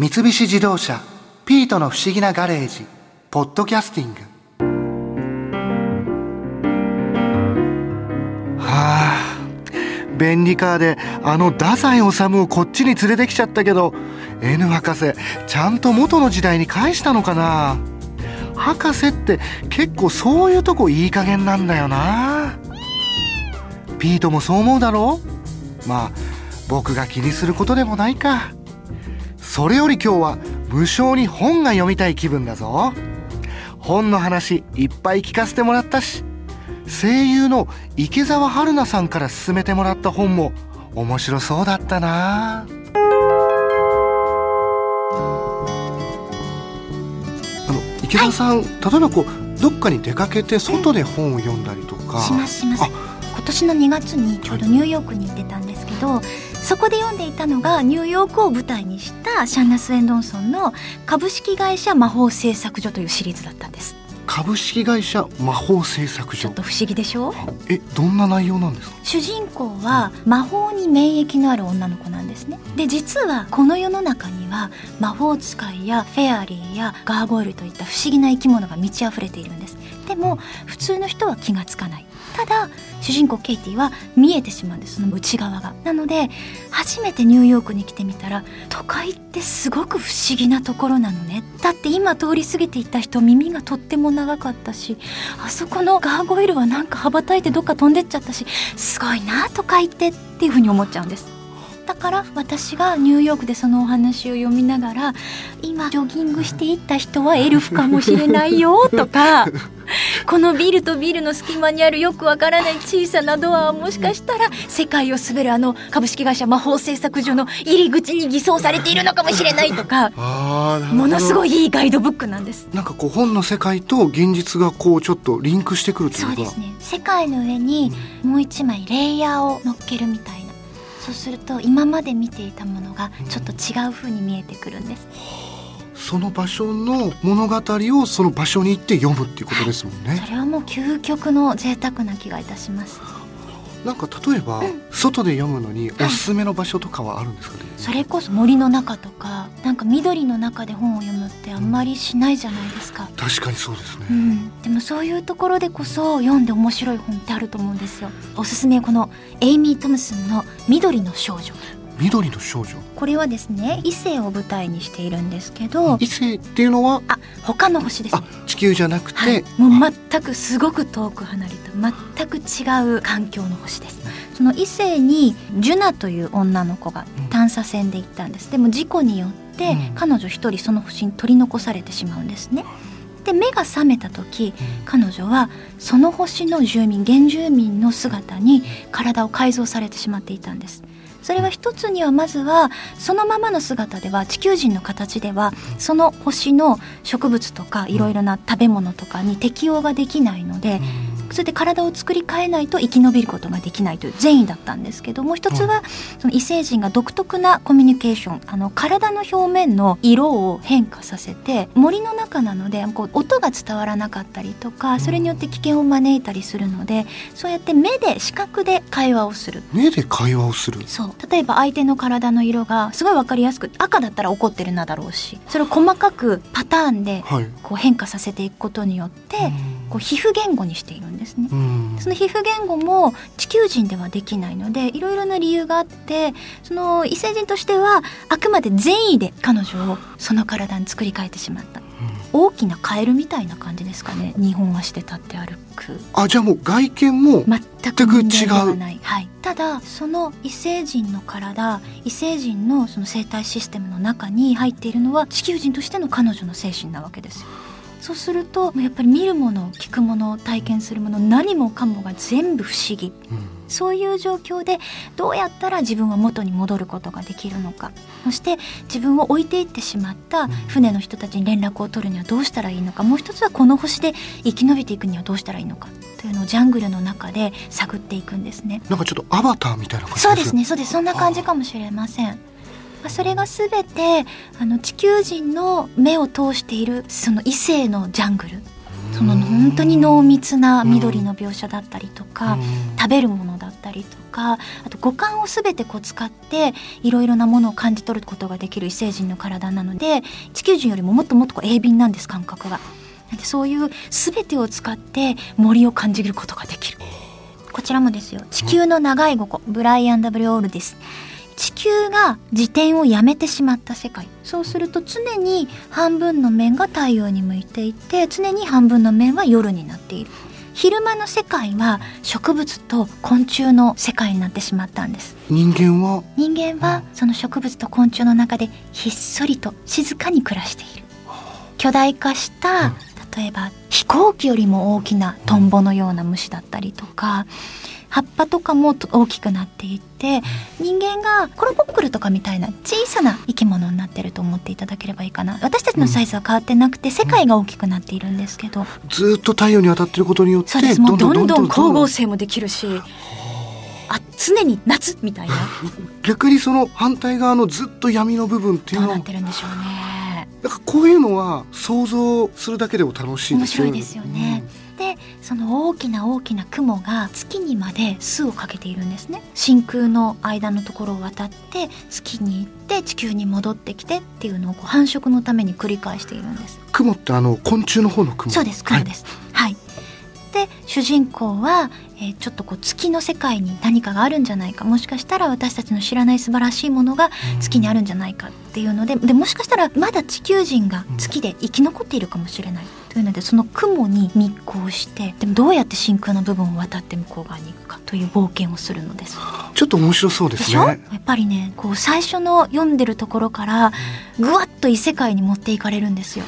三菱自動車「ピートの不思議なガレージ」「ポッドキャスティング」はあ便利カーであの太宰治をこっちに連れてきちゃったけど N 博士ちゃんと元の時代に返したのかな？博士って結構そういうとこいい加減なんだよな。ピートもそう思うだろう？まあ僕が気にすることでもないか。それより今日は無償に本が読みたい気分だぞ。本の話いっぱい聞かせてもらったし声優の池澤春菜さんから勧めてもらった本も面白そうだったな。あの池澤さん、はい、例えばこうどっかに出かけて外で本を読んだりとか、しますします。今年の2月にちょうどニューヨークに行ってたんですけど、はい、そこで読んでいたのがニューヨークを舞台にしたシャンナ・スウェンドンソンの株式会社魔法製作所というシリーズだったんです。株式会社魔法製作所。ちょっと不思議でしょ？えどんな内容なんですか？主人公は魔法に免疫のある女の子なんですね。で実はこの世の中には魔法使いやフェアリーやガーゴイルといった不思議な生き物が満ち溢れているんですでも普通の人は気がつかない。ただ主人公ケイティは見えてしまうんですその内側が。なので初めてニューヨークに来てみたら都会ってすごく不思議なところなのね。だって今通り過ぎていった人耳がとっても長かったしあそこのガーゴイルはなんか羽ばたいてどっか飛んでっちゃったしすごいな都会ってっていうふうに思っちゃうんです。だから私がニューヨークでそのお話を読みながら今ジョギングしていった人はエルフかもしれないよとかこのビルとビルの隙間にあるよくわからない小さなドアはもしかしたら世界を滑るあの株式会社魔法製作所の入り口に偽装されているのかもしれないとか。ものすごいいいガイドブックなんです。なんかこう本の世界と現実がこうちょっとリンクしてくるというか。そうですね。世界の上にもう一枚レイヤーを乗っけるみたいな。そうすると今まで見ていたものがちょっと違う風に見えてくるんです、うんその場所の物語をその場所に行って読むっていうことですもんね、はい、それはもう究極の贅沢な気がいたします。なんか例えば、うん、外で読むのにおすすめの場所とかはあるんですか？ね、はい、それこそ森の中とかなんか緑の中で本を読むってあんまりしないじゃないですか、うん、確かにそうですね、うん、でもそういうところでこそ読んで面白い本ってあると思うんですよ。おすすめこのエイミー・トムスンの緑の少女緑の少女。これはですね異性を舞台にしているんですけど異性っていうのは？あ他の星です、ね、地球じゃなくて、はい、もう全くすごく遠く離れた全く違う環境の星です。その異性にジュナという女の子が探査船で行ったんです、でも事故によって彼女一人その星に取り残されてしまうんですね、で目が覚めた時彼女はその星の住民原住民の姿に体を改造されてしまっていたんですそれは一つにはまずはそのままの姿では地球人の形ではその星の植物とかいろいろな食べ物とかに適応ができないので、それで体を作り変えないと生き延びることができないという善意だったんですけどもう一つはその異星人が独特なコミュニケーションあの体の表面の色を変化させて森の中なのでこう音が伝わらなかったりとかそれによって危険を招いたりするのでそうやって目で視覚で会話をする。目で会話をする。そう。例えば相手の体の色がすごい分かりやすく赤だったら怒ってるなだろうしそれを細かくパターンでこう変化させていくことによって、はいこう皮膚言語にしているんですね、その皮膚言語も地球人ではできないのでいろいろな理由があってその異星人としてはあくまで善意で彼女をその体に作り変えてしまった、うん、大きなカエルみたいな感じですかね。日本足で立って歩く。あじゃあもう外見も全く違う。はい、ただその異星人の体異星人のその生態システムの中に入っているのは地球人としての彼女の精神なわけですよそうするとやっぱり見るもの聞くもの体験するもの何もかもが全部不思議、うん、そういう状況でどうやったら自分は元に戻ることができるのか。そして自分を置いていってしまった船の人たちに連絡を取るにはどうしたらいいのか。もう一つはこの星で生き延びていくにはどうしたらいいのか。というのをジャングルの中で探っていくんですね。なんかちょっとアバターみたいな感じそうですねそうです。そんな感じかもしれませんそれが全てあの地球人の目を通しているその異性のジャングルその本当に濃密な緑の描写だったりとか食べるものだったりとかあと五感を全てこう使っていろいろなものを感じ取ることができる異星人の体なので地球人よりももっともっとこう鋭敏なんです感覚が。なんでそういう全てを使って森を感じることができる。こちらもですよ地球の長い五個ブライアン・ W・ オールです。地球が自転をやめてしまった世界。そうすると常に半分の面が太陽に向いていて常に半分の面は夜になっている。昼間の世界は植物と昆虫の世界になってしまったんです。人間は？人間はその植物と昆虫の中でひっそりと静かに暮らしている。巨大化した例えば飛行機よりも大きなトンボのような虫だったりとか葉っぱとかも大きくなっていって人間がコロボックルとかみたいな小さな生き物になってると思っていただければいいかな。私たちのサイズは変わってなくて世界が大きくなっているんですけど、ずっと太陽に当たってることによってそうです。もうどんどん光合成もできるしあ。常に夏みたいな。逆にその反対側のずっと闇の部分っていうのはどうなってるんでしょうね。なんかこういうのは想像するだけでも楽しい面ですよね。白いですよね、でその大きな大きな雲が月にまで巣をかけているんですね。真空の間のところを渡って月に行って地球に戻ってきてっていうのを繁殖のために繰り返しているんです。雲ってあの昆虫の方の雲？そうです雲です。はい、で主人公は、えーちょっとこう月の世界に何かがあるんじゃないか。もしかしたら私たちの知らない素晴らしいものが月にあるんじゃないかっていうのででもしかしたらまだ地球人が月で生き残っているかもしれないというのでその雲に密航してでもどうやって真空の部分を渡って向こう側に行くかという冒険をするのです。ちょっと面白そうでですしょ？やねっぱりねこう最初の読んでるところからぐわっと異世界に持っていかれるんですよ。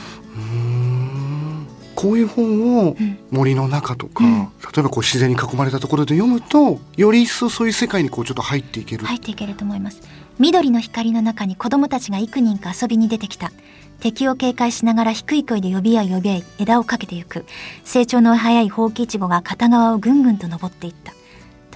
こういう本をうん。森の中とか、うん。例えばこう自然に囲まれたところで読むとより一層そういう世界にこうちょっと入っていける、入っていけると思います。緑の光の中に子供たちが幾人か遊びに出てきた敵を警戒しながら低い声で呼び合い呼び合い枝をかけてゆく。成長の早いほうきいちごが片側をぐんぐんと登っていった。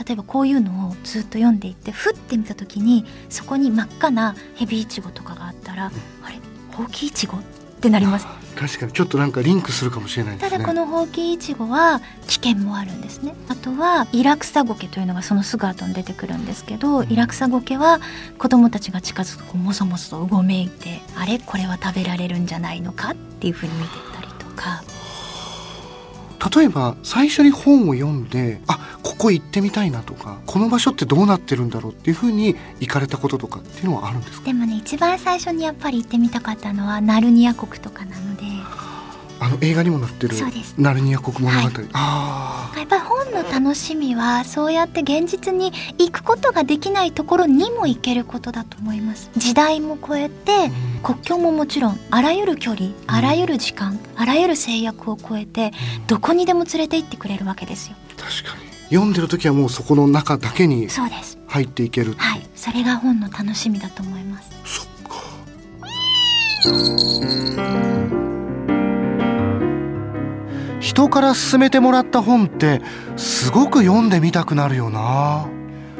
例えばこういうのをずっと読んでいってふって見た時にそこに真っ赤なヘビイチゴとかがあったら、あれ？ほうきいちご？ってなります。確かにちょっとなんかリンクするかもしれないですね。ただこのほうきいちごは危険もあるんですね。あとはイラクサゴケというのがそのすぐ後に出てくるんですけどイラクサゴケは子供たちが近づくともそもそとうごめいてあれ？これは食べられるんじゃないのか？っていうふうに見てたりとか例えば最初に本を読んであここ行ってみたいなとかこの場所ってどうなってるんだろうっていうふうに行かれたこととかっていうのはあるんですか？でもね一番最初にやっぱり行ってみたかったのはナルニア国とかなので。あの映画にも載ってるナルニア国物語、はい。あやっぱり本の楽しみはそうやって現実に行くことができないところにも行けることだと思います。時代も超えてあ、国境ももちろんあらゆる距離あらゆる時間あらゆる制約を超えてどこにでも連れて行ってくれるわけですよ。確かに。読んでる時はもうそこの中だけにそうです。入っていける。はい。それが本の楽しみだと思います。そっか人から勧めてもらった本ってすごく読んでみたくなるよな。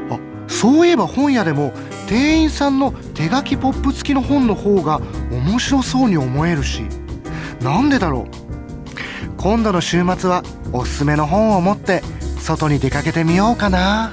あそういえば本屋でも店員さんの手書きポップ付きの本の方が面白そうに思えるし。なんでだろう？今度の週末はおすすめの本を持って外に出かけてみようかな。